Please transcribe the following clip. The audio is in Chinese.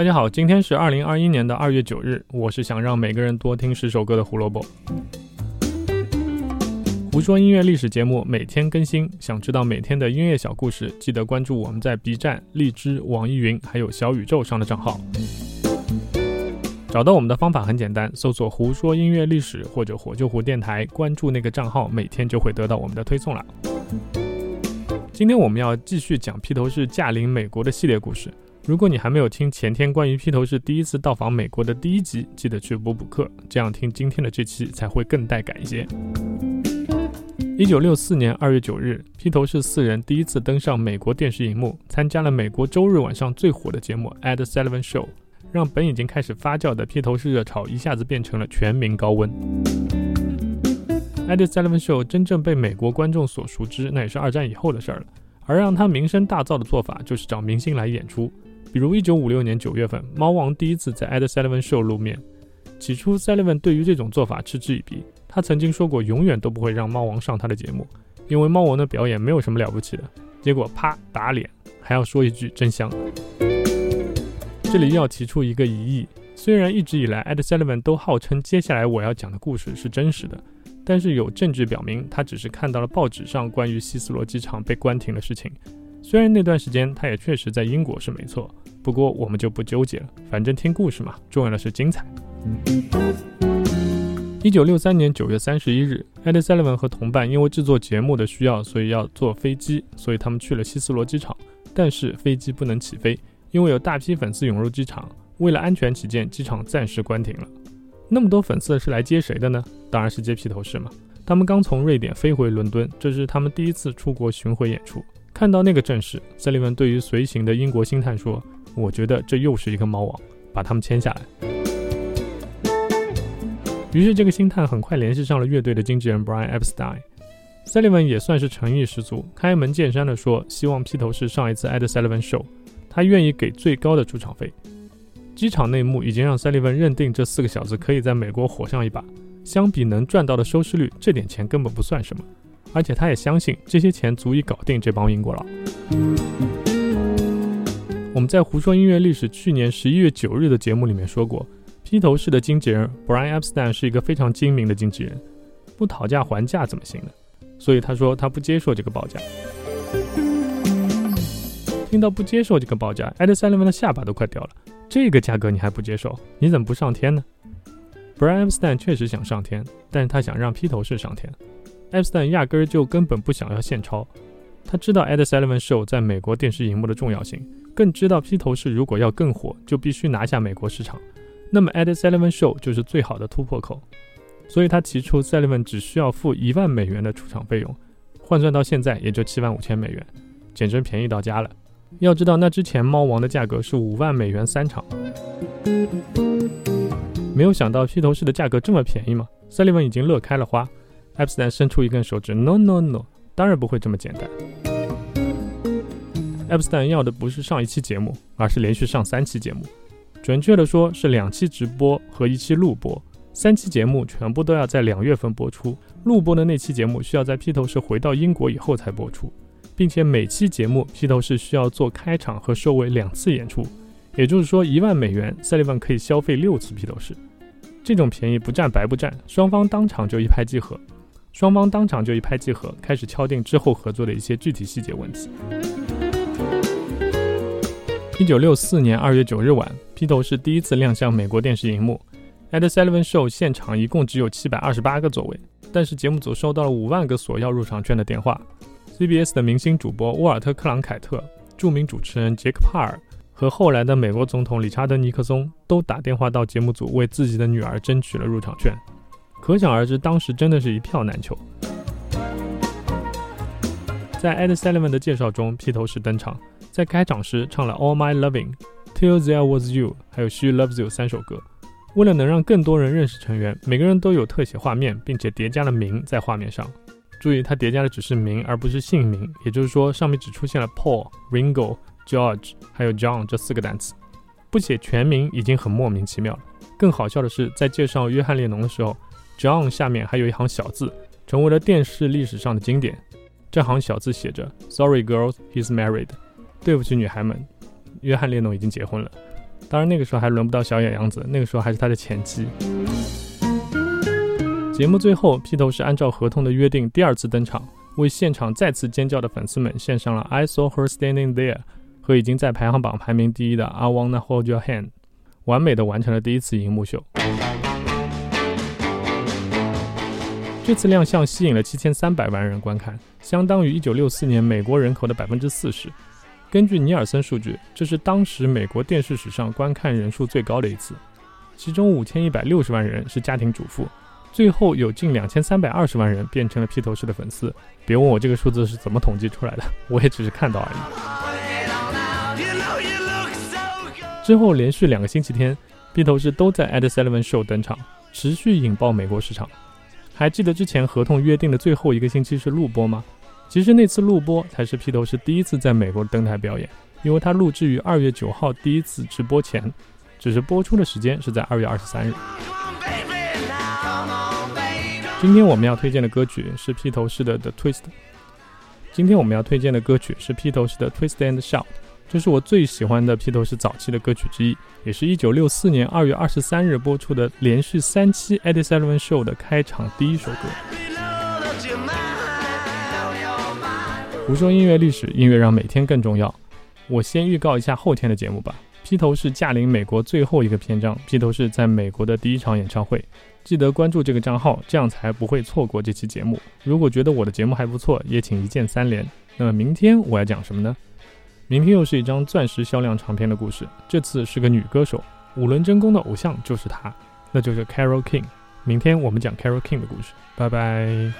大家好，今天是二零二一年的二月九日，我是想让每个人多听十首歌的胡萝卜。胡说音乐历史节目每天更新，想知道每天的音乐小故事，记得关注我们在 B 站、荔枝、网易云还有小宇宙上的账号。找到我们的方法很简单，搜索“胡说音乐历史”或者“火救湖电台”，关注那个账号，每天就会得到我们的推送了。今天我们要继续讲披头士驾临美国的系列故事。如果你还没有听前天关于披头士第一次到访美国的第一集，记得去补补课，这样听今天的这期才会更带感一些。一九六四年二月九日，披头士四人第一次登上美国电视荧幕，参加了美国周日晚上最火的节目《Ed Sullivan Show》，让本已经开始发酵的披头士热潮一下子变成了全民高温。《Ed Sullivan Show》真正被美国观众所熟知，那也是二战以后的事儿了。而让他名声大噪的做法，就是找明星来演出。比如一九五六年九月份，猫王第一次在《Ed Sullivan Show》露面。起初，Sullivan 对于这种做法嗤之以鼻。他曾经说过，永远都不会让猫王上他的节目，因为猫王的表演没有什么了不起的。结果啪打脸，还要说一句真香。这里要提出一个疑义：虽然一直以来 Ed Sullivan 都号称接下来我要讲的故事是真实的，但是有证据表明他只是看到了报纸上关于希斯罗机场被关停的事情。虽然那段时间他也确实在英国是没错，不过我们就不纠结了，反正听故事嘛，重要的是精彩。一九六三年九月三十一日，Ed Sullivan 和同伴因为制作节目的需要，所以要坐飞机，所以他们去了希斯罗机场。但是飞机不能起飞，因为有大批粉丝涌入机场。为了安全起见，机场暂时关停了。那么多粉丝是来接谁的呢？当然是接披头士嘛。他们刚从瑞典飞回伦敦，这是他们第一次出国巡回演出。看到那个阵势，塞利文对于随行的英国星探说：“我觉得这又是一个猫王，把他们签下来。”于是这个星探很快联系上了乐队的经纪人 Brian Epstein。塞利文也算是诚意十足，开门见山地说：“希望披头士上一次 Ed Sullivan Show，他愿意给最高的出场费。”机场内幕已经让塞利文认定这四个小子可以在美国火上一把。相比能赚到的收视率，这点钱根本不算什么。而且他也相信这些钱足以搞定这帮英国佬。我们在胡说音乐历史去年十一月九日的节目里面说过，披头士的经纪人 Brian Epstein 是一个非常精明的经纪人，不讨价还价怎么行呢？所以他说他不接受这个报价。听到不接受这个报价，Ed Sullivan 的下巴都快掉了。这个价格你还不接受？你怎么不上天呢？Brian Epstein 确实想上天，但是他想让披头士上天。艾斯坦压根儿就根本不想要现钞，他知道 Ed Sullivan Show 在美国电视荧幕的重要性，更知道披头士如果要更火，就必须拿下美国市场。那么 Ed Sullivan Show 就是最好的突破口，所以他提出 Sullivan 只需要付一万美元的出场费用，换算到现在也就七万五千美元，简直便宜到家了。要知道那之前猫王的价格是五万美元三场，没有想到披头士的价格这么便宜吗？Sullivan 已经乐开了花。艾普斯坦伸出一根手指，No No No，当然不会这么简单。艾普斯坦要的不是上一期节目，而是连续上三期节目。准确的说，是两期直播和一期录播，三期节目全部都要在两月份播出。录播的那期节目需要在披头士回到英国以后才播出，并且每期节目披头士需要做开场和收尾两次演出。也就是说，一万美元，塞利文可以消费六次披头士。这种便宜不占白不占，双方当场就一拍即合。双方当场就一拍即合，开始敲定之后合作的一些具体细节问题。一九六四年二月九日晚，披头士第一次亮相美国电视荧幕。Ed Sullivan Show 现场一共只有七百二十八个座位，但是节目组收到了五万个索要入场券的电话。CBS 的明星主播沃尔特·克朗凯特、著名主持人杰克·帕尔和后来的美国总统理查德·尼克松都打电话到节目组，为自己的女儿争取了入场券。可想而知，当时真的是一票难求。在 Ed Sullivan 的介绍中，披头士登场，在开场时唱了《All My Loving》、《Till There Was You》还有《She Loves You》三首歌。为了能让更多人认识成员，每个人都有特写画面，并且叠加了名在画面上。注意，他叠加的只是名，而不是姓名，也就是说，上面只出现了 Paul、Ringo、George 还有 John 这四个单词，不写全名已经很莫名其妙了。更好笑的是，在介绍约翰列侬的时候。John 下面还有一行小字，成为了电视历史上的经典。这行小字写着：“Sorry, girls, he's married。”对不起，女孩们，约翰列侬已经结婚了。当然那个时候还轮不到小野洋子，那个时候还是他的前妻。节目最后，披头士按照合同的约定第二次登场，为现场再次尖叫的粉丝们献上了《I Saw Her Standing There》和已经在排行榜排名第一的《I Wanna Hold Your Hand》，完美的完成了第一次荧幕秀。这次亮相吸引了七千三百万人观看，相当于一九六四年美国人口的百分之四十。根据尼尔森数据，这是当时美国电视史上观看人数最高的一次。其中五千一百六十万人是家庭主妇，最后有近两千三百二十万人变成了披头士的粉丝。别问我这个数字是怎么统计出来的，我也只是看到而已。之后连续两个星期天，披头士都在 Ed Sullivan Show 登场，持续引爆美国市场。还记得之前合同约定的最后一个星期是录播吗？其实那次录播才是披头士第一次在美国登台表演，因为他录制于二月九号第一次直播前，只是播出的时间是在二月二十三日。今天我们要推荐的歌曲是披头士的《The Twist》。今天我们要推荐的歌曲是披头士的《Twist and Shout》，这是我最喜欢的披头士早期的歌曲之一，也是一九六四年二月二十三日播出的连续三期《Eddie Sullivan Show》的开场第一首歌。胡说音乐历史，音乐让每天更重要。我先预告一下后天的节目吧。披头士驾临美国最后一个篇章，披头士在美国的第一场演唱会，记得关注这个账号，这样才不会错过这期节目。如果觉得我的节目还不错，也请一键三连。那么明天我要讲什么呢？明天又是一张钻石销量长片的故事，这次是个女歌手，五轮真功的偶像就是她，那就是 Carol King。明天我们讲 Carol King 的故事，拜拜。